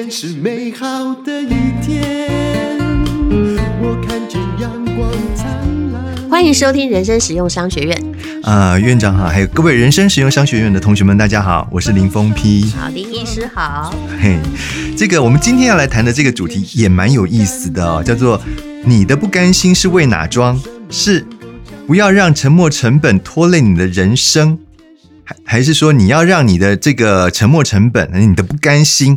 天是美好的一天，我看见阳光灿烂。欢迎收听人生实用商学院。啊、呃，院长好，还有各位人生实用商学院的同学们，大家好，我是林峰批。好，林医师好。嘿，这个我们今天要来谈的这个主题也蛮有意思的哦，叫做“你的不甘心是为哪桩？是不要让沉没成本拖累你的人生。”还是说你要让你的这个沉没成本，你的不甘心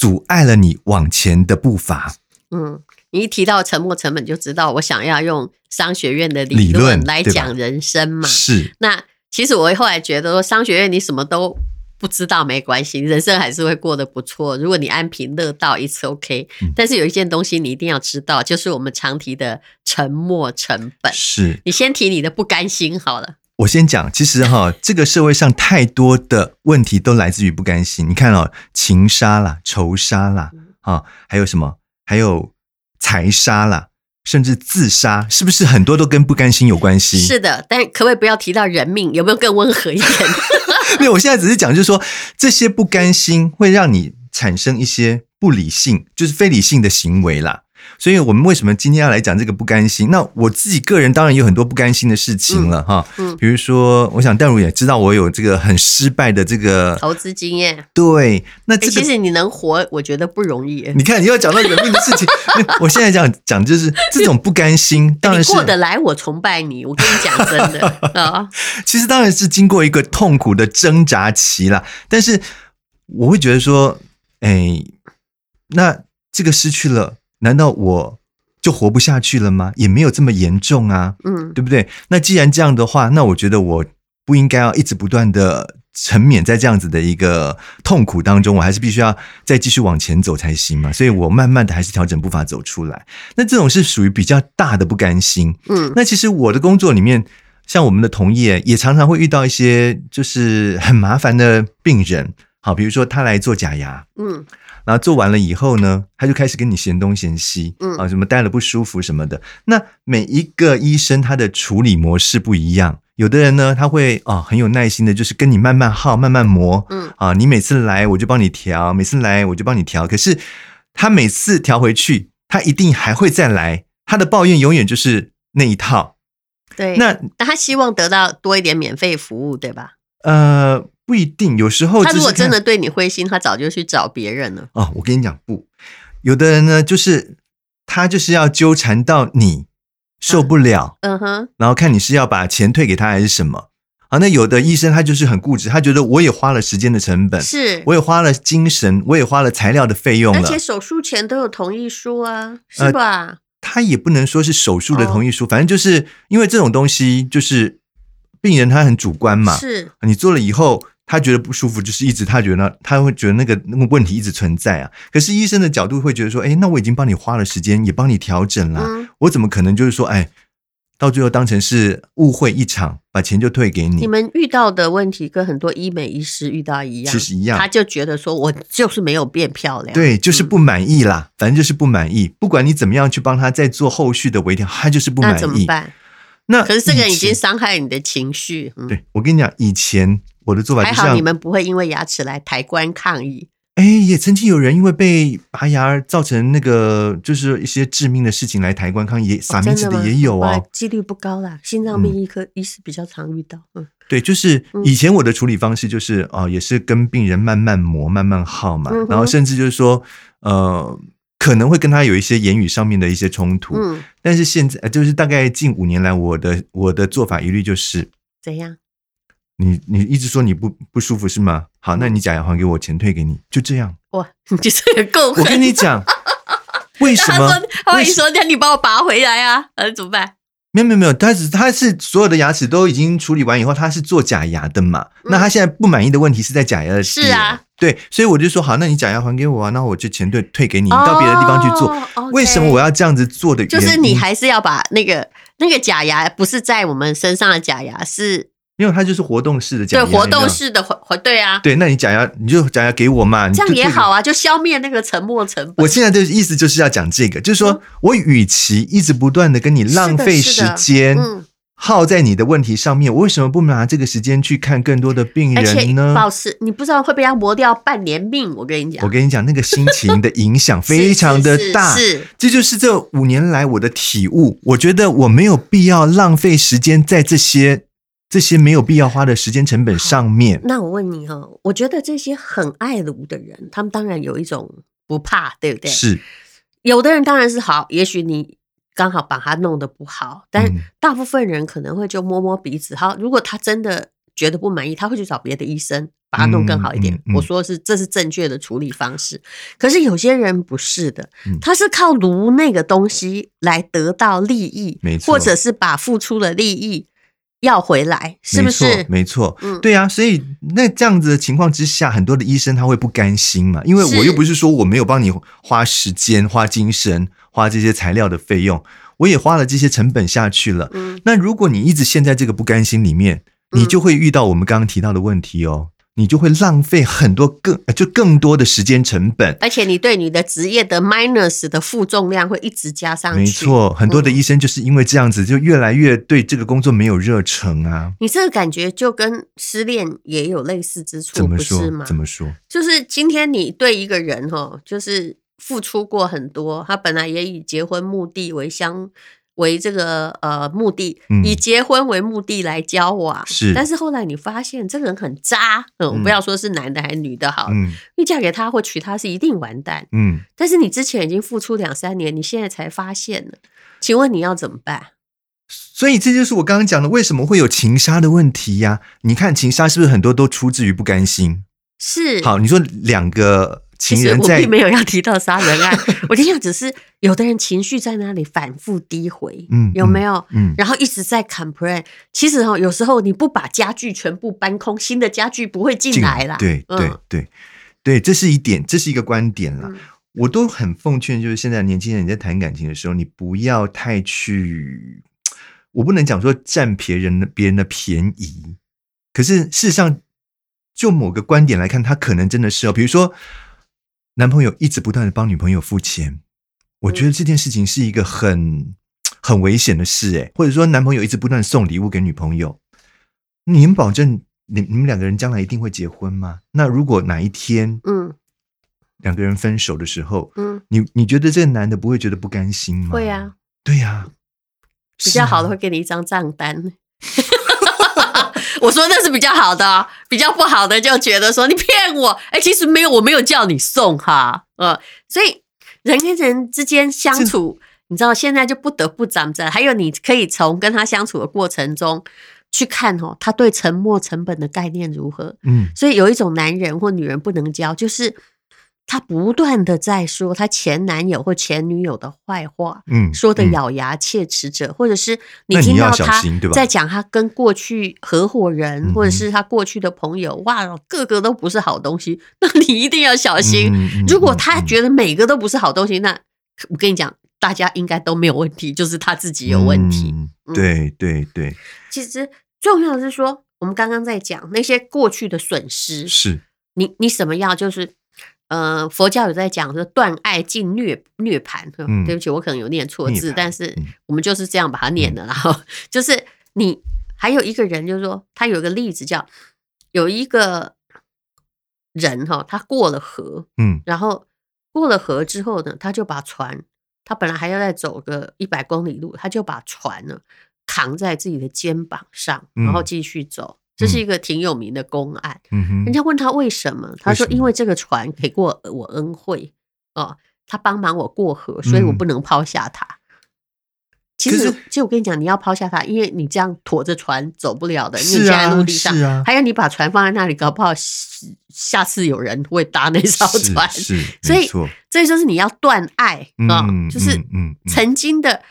阻碍了你往前的步伐？嗯，你一提到沉没成本，就知道我想要用商学院的理论来讲人生嘛。是。那其实我后来觉得说，商学院你什么都不知道没关系，人生还是会过得不错。如果你安贫乐道，一次 OK。但是有一件东西你一定要知道，就是我们常提的沉没成本。是。你先提你的不甘心好了。我先讲，其实哈，这个社会上太多的问题都来自于不甘心。你看哦，情杀啦、仇杀啦，啊，还有什么？还有财杀啦，甚至自杀，是不是很多都跟不甘心有关系？是的，但可不可以不要提到人命？有没有更温和一点？没有，我现在只是讲，就是说这些不甘心会让你产生一些不理性，就是非理性的行为啦。所以我们为什么今天要来讲这个不甘心？那我自己个人当然有很多不甘心的事情了哈，嗯，比如说，我想淡如也知道我有这个很失败的这个投资经验。对，那这个其实你能活，我觉得不容易。你看，你要讲到人命的事情，我现在讲讲就是这种不甘心，当然是过得来，我崇拜你。我跟你讲真的 啊，其实当然是经过一个痛苦的挣扎期啦。但是我会觉得说，哎，那这个失去了。难道我就活不下去了吗？也没有这么严重啊，嗯，对不对？那既然这样的话，那我觉得我不应该要一直不断的沉湎在这样子的一个痛苦当中，我还是必须要再继续往前走才行嘛。所以我慢慢的还是调整步伐走出来。那这种是属于比较大的不甘心，嗯。那其实我的工作里面，像我们的同业也常常会遇到一些就是很麻烦的病人，好，比如说他来做假牙，嗯。然后做完了以后呢，他就开始跟你嫌东嫌西，嗯啊，什么戴了不舒服什么的。那每一个医生他的处理模式不一样，有的人呢他会啊很有耐心的，就是跟你慢慢耗、慢慢磨，嗯啊，你每次来我就帮你调，每次来我就帮你调。可是他每次调回去，他一定还会再来，他的抱怨永远就是那一套。对，那那他希望得到多一点免费服务，对吧？呃。不一定，有时候他如果真的对你灰心，他早就去找别人了。哦，我跟你讲，不，有的人呢，就是他就是要纠缠到你受不了，嗯哼，然后看你是要把钱退给他还是什么。啊，那有的医生他就是很固执，他觉得我也花了时间的成本，是，我也花了精神，我也花了材料的费用了，而且手术前都有同意书啊，是吧？呃，他也不能说是手术的同意书，反正就是因为这种东西就是病人他很主观嘛，是你做了以后。他觉得不舒服，就是一直他觉得他会觉得那个那个问题一直存在啊。可是医生的角度会觉得说，哎，那我已经帮你花了时间，也帮你调整了，嗯，我怎么可能就是说，哎，到最后当成是误会一场，把钱就退给你？你们遇到的问题跟很多医美医师遇到一样，其实一样，他就觉得说我就是没有变漂亮，对，就是不满意啦，嗯，反正就是不满意。不管你怎么样去帮他再做后续的微调，他就是不满意。那怎么办？那可是这个已经伤害你的情绪。嗯，对，我跟你讲，以前。我的做法就像，还好你们不会因为牙齿来抬棺抗议。哎，也曾经有人因为被拔牙造成那个就是一些致命的事情来抬棺抗议，撒名字的也有啊，几率不高啦。心脏病医科医师比较常遇到。嗯，对，就是以前我的处理方式就是哦，也是跟病人慢慢磨，慢慢耗嘛，然后甚至就是说呃，可能会跟他有一些言语上面的一些冲突。嗯，但是现在就是大概近五年来，我的我的做法一律就是怎样？你你一直说你不不舒服是吗？好，那你假牙还给我，钱退给你，就这样。哇，你这也够狠！我跟你讲，为什么？他会说：“那你帮我拔回来啊？”呃，怎么办？没有没有没有，他只他是所有的牙齿都已经处理完以后，他是做假牙的嘛。嗯、那他现在不满意的问题是在假牙的。是啊，对，所以我就说好，那你假牙还给我啊，那我就钱退退给你，你到别的地方去做。哦、为什么我要这样子做的原因？就是你还是要把那个那个假牙，不是在我们身上的假牙是。因为它就是活动式的讲，对，活动式的活活对啊，对，那你讲要你就讲要给我嘛，这样也好啊，就消灭那个沉默成本。我现在的意思就是要讲这个，就是说我与其一直不断的跟你浪费时间，嗯，耗在你的问题上面，我为什么不拿这个时间去看更多的病人呢？你不知道会被他磨掉半年命。我跟你讲，我跟你讲，那个心情的影响 非常的大。是，是，是，是，这就是这五年来我的体悟。我觉得我没有必要浪费时间在这些这些没有必要花的时间成本上面。那我问你哈，我觉得这些很爱炉的人，他们当然有一种不怕，对不对？是。有的人当然是好，也许你。刚好把他弄得不好，但大部分人可能会就摸摸鼻子。好，如果他真的觉得不满意，他会去找别的医生把他弄更好一点。嗯嗯嗯、我说的是，这是正确的处理方式。可是有些人不是的，他是靠炉那个东西来得到利益，没错，或者是把付出的利益要回来，是不是？没错，嗯，对啊。所以那这样子的情况之下，很多的医生他会不甘心嘛，因为我又不是说我没有帮你花时间、花精神。花这些材料的费用，我也花了这些成本下去了。嗯，那如果你一直陷在这个不甘心里面，你就会遇到我们刚刚提到的问题哦，你就会浪费很多更就更多的时间成本，而且你对你的职业的 minus 的负重量会一直加上去。没错，很多的医生就是因为这样子，就越来越对这个工作没有热忱啊。你这个感觉就跟失恋也有类似之处，怎么说？不是吗？怎么说？就是今天你对一个人哈，就是。付出过很多，他本来也以结婚目的为相为这个呃目的，嗯，以结婚为目的来交往，是。但是后来你发现这个人很渣，嗯，嗯，不要说是男的还是女的好，嗯，你嫁给他或娶他是一定完蛋，嗯。但是你之前已经付出两三年，你现在才发现了，请问你要怎么办？所以这就是我刚刚讲的，为什么会有情杀的问题呀？你看情杀是不是很多都出自于不甘心？是。好，你说两个。情人在我并没有要提到杀人案，我就想只是 有的人情绪在那里反复低回，嗯，有没有？嗯，然后一直在 complain。其实哈，有时候你不把家具全部搬空，新的家具不会进来啦。对对对对，这是一点，这是一个观点啦。我都很奉劝，就是现在年轻人你在谈感情的时候，你不要太去，我不能讲说占别人的别人的便宜，可是事实上，就某个观点来看，他可能真的是哦，比如说。男朋友一直不断的帮女朋友付钱，我觉得这件事情是一个很 很危险的事诶，或者说男朋友一直不断送礼物给女朋友，你能保证你你们两个人将来一定会结婚吗？那如果哪一天，嗯，两个人分手的时候，嗯，你你觉得这个男的不会觉得不甘心吗？会啊，对呀，比较好的会给你一张账单。我说那是比较好的，比较不好的就觉得说你骗我，哎、欸，其实没有，我没有叫你送哈，呃，所以人跟人之间相处，你知道现在就不得不长着，还有你可以从跟他相处的过程中去看哦，他对沉没成本的概念如何，嗯，所以有一种男人或女人不能交，就是。他不断的在说他前男友或前女友的坏话，嗯，说的咬牙切齿者，嗯、或者是你听到他在讲他跟过去合伙人或者是他过去的朋友，哇，个个都不是好东西，那你一定要小心。嗯、如果他觉得每个都不是好东西，那我跟你讲，大家应该都没有问题，就是他自己有问题。嗯嗯、对对对，其实重要的是说，我们刚刚在讲那些过去的损失，是你你什么样就是。呃，佛教有在讲说断爱尽涅涅盘，嗯，对不起，我可能有念错字，但是我们就是这样把它念的。嗯、然后 就是你还有一个人，就是说他有一个例子叫有一个人哈，他过了河，嗯，然后过了河之后呢，他就把船，他本来还要再走个一百公里路，他就把船呢扛在自己的肩膀上，然后继续走。嗯这是一个挺有名的公案，嗯哼，人家问他为什么，他说因为这个船给过我恩惠哦，他帮忙我过河，所以我不能抛下他。其实，其实我跟你讲，你要抛下他，因为你这样驮着船走不了的，因为你现在陆地上，还有你把船放在那里，搞不好下次有人会搭那艘船，是，所以这就是你要断爱啊，就是曾经的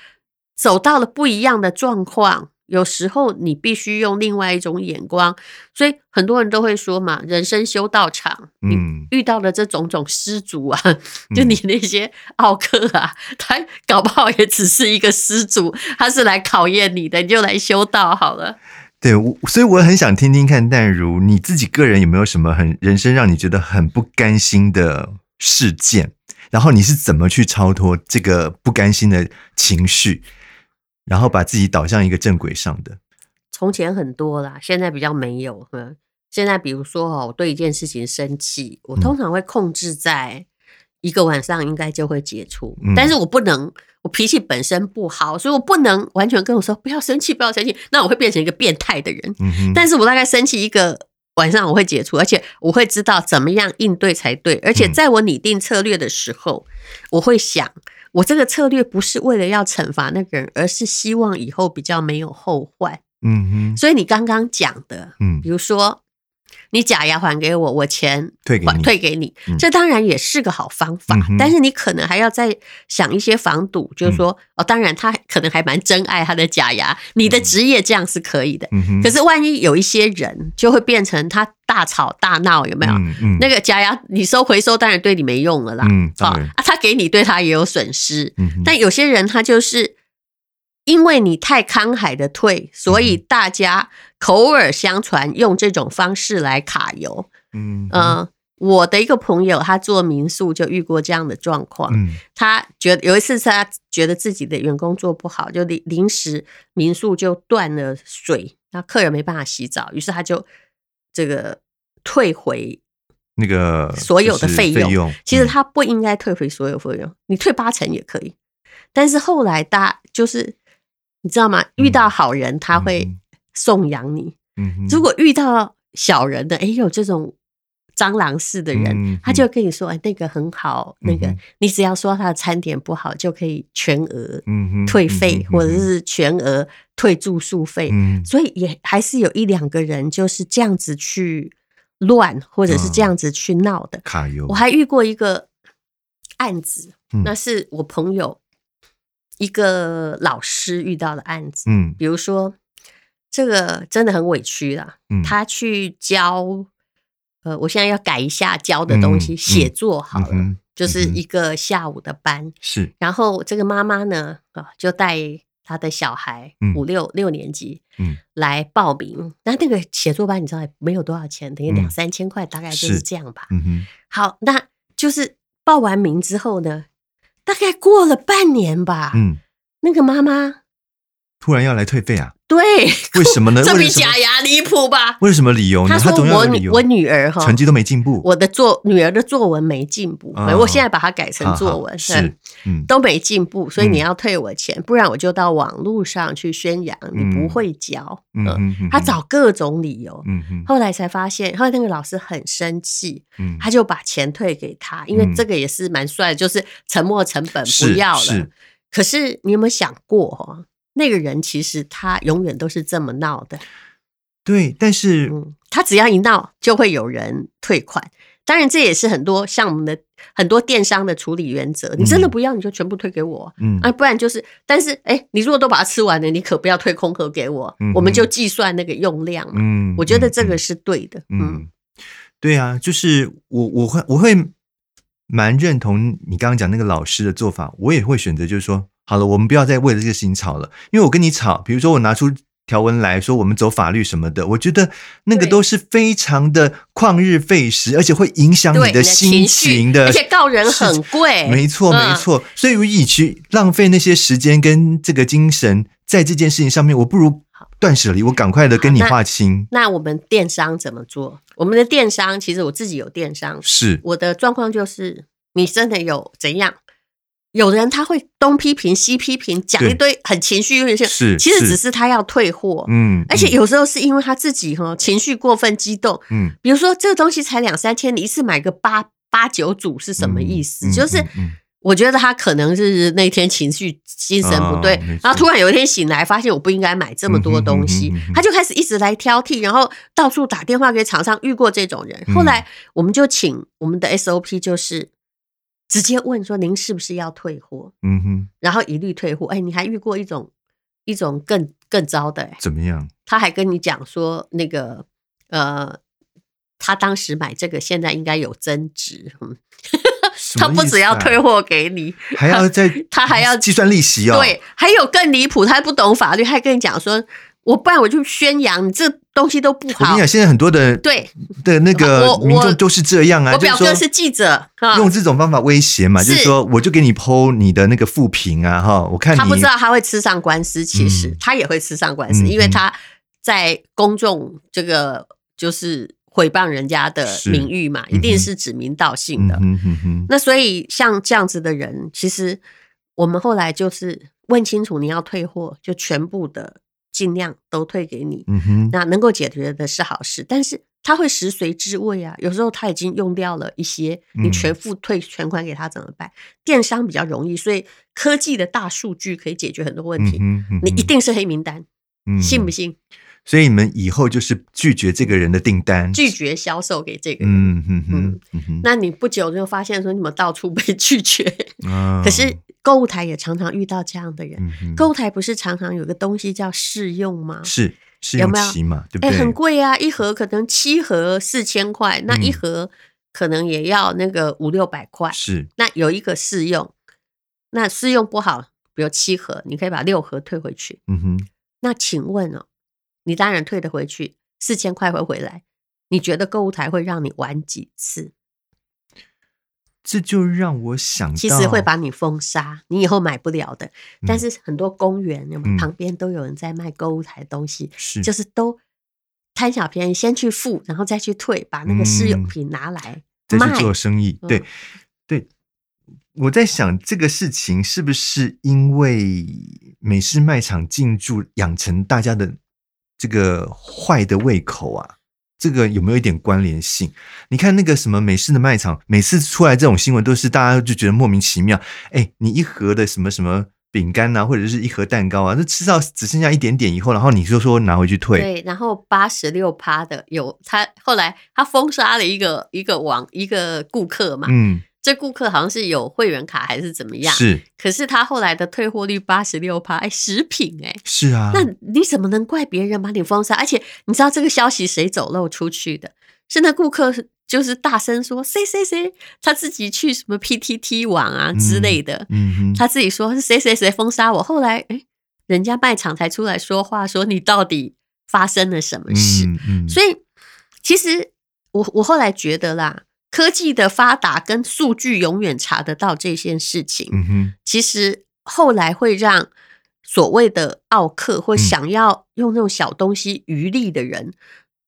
走到了不一样的状况。有时候你必须用另外一种眼光，所以很多人都会说嘛，人生修道场，你遇到的这种种失足啊，嗯、就你那些奥克啊，他搞不好也只是一个失足，他是来考验你的，你就来修道好了。对，我所以我很想听听看淡如你自己个人有没有什么很人生让你觉得很不甘心的事件，然后你是怎么去超脱这个不甘心的情绪？然后把自己导向一个正轨上的。从前很多啦，现在比较没有。嗯，现在比如说哦，我对一件事情生气，我通常会控制在一个晚上应该就会解除，嗯、但是我不能，我脾气本身不好，所以我不能完全跟我说不要生气，不要生气，那我会变成一个变态的人。嗯，但是我大概生气一个晚上我会解除，而且我会知道怎么样应对才对，而且在我拟定策略的时候，嗯、我会想。我这个策略不是为了要惩罚那个人，而是希望以后比较没有后患。嗯哼，所以你刚刚讲的，嗯，比如说。你假牙还给我，我钱退给你，退给你，这当然也是个好方法。嗯、但是你可能还要再想一些防堵，就是说，嗯、哦，当然他可能还蛮珍爱他的假牙。你的职业这样是可以的，嗯、可是万一有一些人就会变成他大吵大闹，有没有？那个假牙你收回收，当然对你没用了啦。嗯，啊，他给你对他也有损失。嗯、但有些人他就是。因为你太慷慨的退，所以大家口耳相传用这种方式来卡油。嗯我的一个朋友他做民宿就遇过这样的状况。嗯，他觉得有一次他觉得自己的员工做不好，就临临时民宿就断了水，那客人没办法洗澡，于是他就这个退回那个所有的费用。费用其实他不应该退回所有费用，你退八成也可以。但是后来大就是。你知道吗？遇到好人他会颂扬你，如果遇到小人的，哎，有这种蟑螂似的人，嗯、他就跟你说：“哎，那个很好，嗯、那个你只要说他的餐点不好，就可以全额退费，或者是全额退住宿费。嗯”所以也还是有一两个人就是这样子去乱，或者是这样子去闹的。哦、卡油。我还遇过一个案子，嗯、那是我朋友。一个老师遇到的案子，嗯，比如说这个真的很委屈啦，嗯，他去教，呃，我现在要改一下教的东西，写作好了，就是一个下午的班，是，然后这个妈妈呢，啊，就带他的小孩五六六年级，嗯，来报名，那那个写作班你知道没有多少钱，等于两三千块，大概就是。这样吧，嗯哼，好，那就是报完名之后呢。大概过了半年吧，嗯，那个妈妈突然要来退费啊。对，为什么呢？这比假牙离谱吧？为什么理由呢？他说我我女儿哈，成绩都没进步，我的作女儿的作文没进步，我现在把它改成作文是，嗯，都没进步，所以你要退我钱，不然我就到网络上去宣扬你不会教，嗯，嗯他找各种理由，嗯，后来才发现，后来那个老师很生气，嗯，他就把钱退给他，因为这个也是蛮帅的，就是沉没成本不要了。可是你有没有想过哈？那个人其实他永远都是这么闹的，对，但是、嗯、他只要一闹，就会有人退款。当然，这也是很多像我们的很多电商的处理原则。你真的不要，你就全部退给我，嗯，啊，不然就是，但是，哎，你如果都把它吃完了，你可不要退空盒给我，嗯、我们就计算那个用量嘛。嗯，我觉得这个是对的。嗯，嗯对啊，就是我我会我会蛮认同你刚刚讲那个老师的做法，我也会选择就是说。好了，我们不要再为了这个事情吵了，因为我跟你吵，比如说我拿出条文来说，我们走法律什么的，我觉得那个都是非常的旷日费时，而且会影响你的心情的，而且告人很贵。没错，没错。所以，与其浪费那些时间跟这个精神在这件事情上面，我不如断舍离，我赶快的跟你划清。那我们电商怎么做？我们的电商其实我自己有电商，是我的状况就是，你真的有怎样？有的人他会东批评西批评，讲一堆很情绪用事，是其实只是他要退货，嗯，而且有时候是因为他自己哈情绪过分激动，嗯，比如说这个东西才两三千，你一次买个八八九组是什么意思？就是我觉得他可能是那天情绪精神不对，然后突然有一天醒来发现我不应该买这么多东西，他就开始一直来挑剔，然后到处打电话给厂商，遇过这种人，后来我们就请我们的 SOP 就是。直接问说，您是不是要退货？嗯哼，然后一律退货。哎，你还遇过一种一种更更糟的？怎么样？他还跟你讲说，那个呃，他当时买这个，现在应该有增值。嗯，他不只要退货给你，还要 再他还要计算利息哦。对，还有更离谱，他还不懂法律，他还跟你讲说。我不然我就宣扬你这东西都不好。我跟你讲，现在很多的对。的那个民众都是这样啊。我表哥是记者，用这种方法威胁嘛，就是。说我就给你 po 你的那个负评啊，哈，我看你他不知道他会吃上官司，其实他也会吃上官司，因为他在公众这个就是毁谤人家的名誉嘛，一定是指名道姓的。那所以像这样子的人，其实我们后来就是问清楚，你要退货，就全部的尽量都退给你。嗯哼，那能够解决的是好事，但是他会食髓知味啊。有时候他已经用掉了一些，你全付退全款给他怎么办？电商比较容易，所以科技的大数据可以解决很多问题。你一定是黑名单，信不信？所以你们以后就是拒绝这个人的订单，拒绝销售给这个人。嗯嗯哼。那你不久就发现说你们到处被拒绝。可是购物台也常常遇到这样的人。购物台不是常常有个东西叫试用吗？是试用期嘛，对不对？哎，很贵啊，一盒可能七盒四千块，那一盒可能也要那个五六百块。是。那有一个试用，那试用不好，比如七盒，你可以把六盒退回去。嗯哼。那请问哦？你当然退得回去，四千块会回来。你觉得购物台会让你玩几次？这就让我想到，其实会把你封杀，你以后买不了的。嗯、但是很多公园、嗯、旁边都有人在卖购物台的东西，是就是都贪小便宜，先去付，然后再去退，把那个试用品拿来、嗯、再去做生意。对、嗯、对，我在想这个事情是不是因为美式卖场进驻养成大家的。这个坏的胃口啊，这个有没有一点关联性？你看那个什么美式的卖场，每次出来这种新闻，都是大家就觉得莫名其妙。哎，你一盒的什么什么饼干啊，或者是一盒蛋糕啊，那吃到只剩下一点点以后，然后你就说拿回去退。对，然后八十六趴的有他，后来他封杀了一个一个网一个顾客嘛。嗯。这顾客好像是有会员卡还是怎么样？是，可是他后来的退货率八十六趴，哎，食品哎，是啊，那你怎么能怪别人把你封杀？而且你知道这个消息谁走漏出去的？是那顾客就是大声说谁谁谁，他自己去什么 PTT 网啊之类的，嗯哼，他自己说是谁谁谁封杀我。后来哎，人家卖场才出来说话，说你到底发生了什么事？嗯嗯，所以其实我我后来觉得啦。科技的发达跟数据永远查得到这件事情，嗯哼，其实后来会让所谓的奥客或想要用那种小东西渔利的人，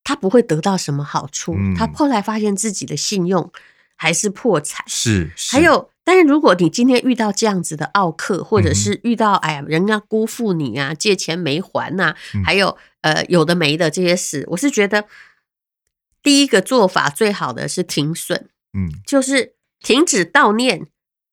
他不会得到什么好处。他后来发现自己的信用还是破产。是，还有，但是如果你今天遇到这样子的奥客，或者是遇到哎呀，人家辜负你啊，借钱没还呐，还有呃有的没的这些事，我是觉得。第一个做法最好的是停损，嗯，就是停止悼念，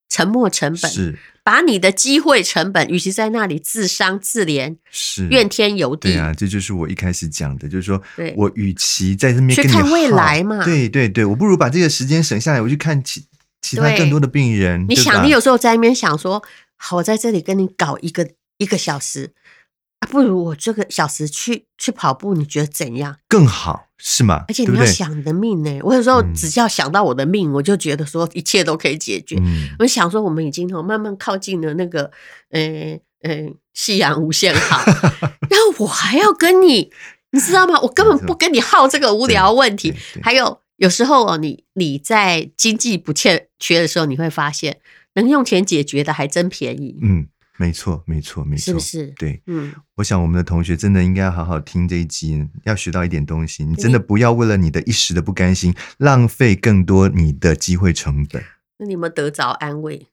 沉没成本是把你的机会成本，与其在那里自伤自怜，是怨天尤地。对啊，这就是我一开始讲的，就是说我与其在这边去看未来嘛，对对对，我不如把这个时间省下来，我去看其其他更多的病人。你想，你有时候在那边想说，好，我在这里跟你搞一个一个小时。啊，不如我这个小时去去跑步，你觉得怎样？更好是吗？而且你要想你的命呢。我有时候只要想到我的命，我就觉得说一切都可以解决。我想说，我们已经慢慢靠近了那个，呃呃，夕阳无限好。然后我还要跟你，你知道吗？我根本不跟你耗这个无聊问题。还有有时候哦，你你在经济不欠缺的时候，你会发现能用钱解决的还真便宜。嗯。没错，没错，没错，是不是？对，嗯，我想我们的同学真的应该要好好听这一集，要学到一点东西。你真的不要为了你的一时的不甘心，浪费更多你的机会成本。那你有没有得着安慰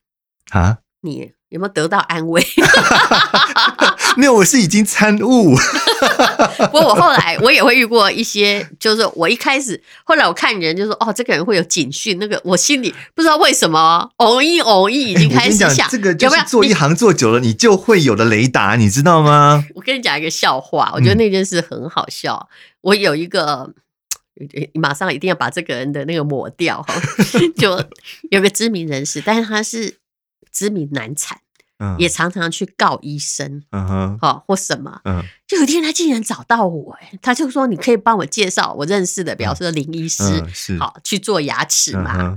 啊？你有没有得到安慰？没有，我是已经参悟。不过我后来我也会遇过一些，就是我一开始，后来我看人就说，哦，这个人会有警讯，那个我心里不知道为什么，偶一偶一已经开始想，这个就是做一行做久了，你就会有的雷达，你知道吗？我跟你讲一个笑话，我觉得那件事很好笑。我有一个，马上一定要把这个人的那个抹掉哈，就有个知名人士，但是他是知名难产。也常常去告医生，嗯哼，好或什么，嗯，就有一天他竟然找到我，哎，他就说你可以帮我介绍我认识的，比方说林医师，是。好去做牙齿嘛。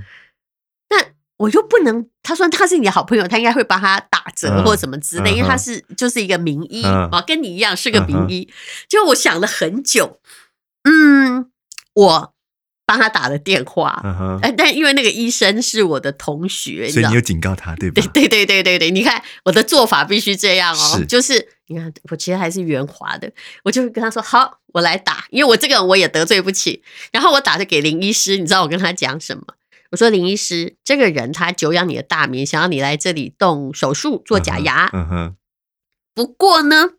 那我又不能，他说他是你的好朋友，他应该会帮他打折或什么之类，因为他是就是一个名医啊，跟你一样是个名医。就我想了很久，嗯，我。帮他打了电话，哎，但因为那个医生是我的同学，所以你有警告他，对不？对 对对对对对，你看我的做法必须这样哦，就是你看我其实还是圆滑的，我就跟他说好，我来打，因为我这个人我也得罪不起。然后我打的给林医师，你知道我跟他讲什么？我说林医师，这个人他久仰你的大名，想要你来这里动手术做假牙。嗯哼。不过呢，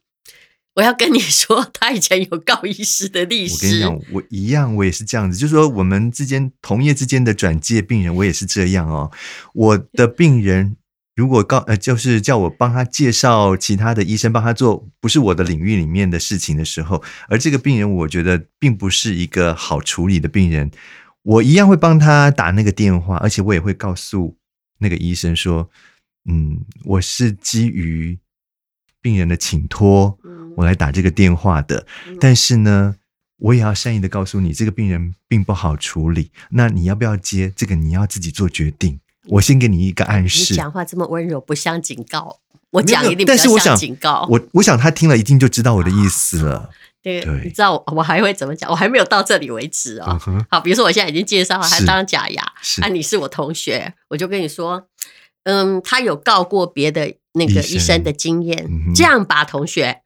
我要跟你说，他以前有告医师的历史。我跟你讲，我一样，我也是这样子。就是说，我们之间同业之间的转介病人，我也是这样哦。我的病人如果告呃，就是叫我帮他介绍其他的医生帮他做不是我的领域里面的事情的时候，而这个病人我觉得并不是一个好处理的病人。我一样会帮他打那个电话，而且我也会告诉那个医生说：“嗯，我是基于病人的请托，我来打这个电话的。但是呢，我也要善意的告诉你，这个病人并不好处理。那你要不要接这个？你要自己做决定。我先给你一个暗示。你讲话这么温柔，不像警告。我讲一定但是我想警告。我我想他听了一定就知道我的意思了。”对，对，你知道我我还会怎么讲？我还没有到这里为止哦。嗯、好，比如说我现在已经介绍了，他当假牙，啊，你是我同学，我就跟你说，嗯，他有告过别的那个医生的经验，嗯、这样吧，同学。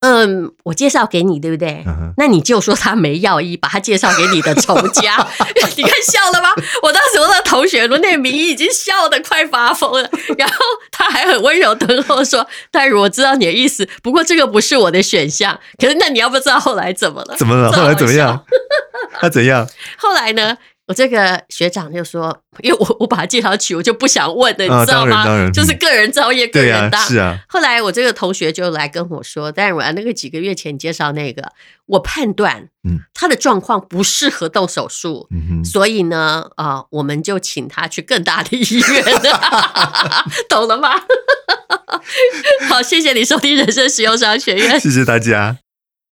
嗯，我介绍给你，对不对？Uh. 那你就说他没药医，把他介绍给你的仇家，你看笑了吗？我当时我的同学那个名医已经笑得快发疯了，然后他还很温柔的跟我说：“泰如，我知道你的意思，不过这个不是我的选项。可是那你要不知道后来怎么了？怎么了？后来怎么样？他怎样？后来呢？”我这个学长就说，因为我我把他介绍去，我就不想问的，你知道吗？就是个人造业，个人当。是啊。后来我这个同学就来跟我说，但是我那个几个月前介绍那个，我判断，嗯，他的状况不适合动手术，嗯，所以呢，啊，我们就请他去更大的医院，懂了吗？好，谢谢你收听人生实用商学院，谢谢大家。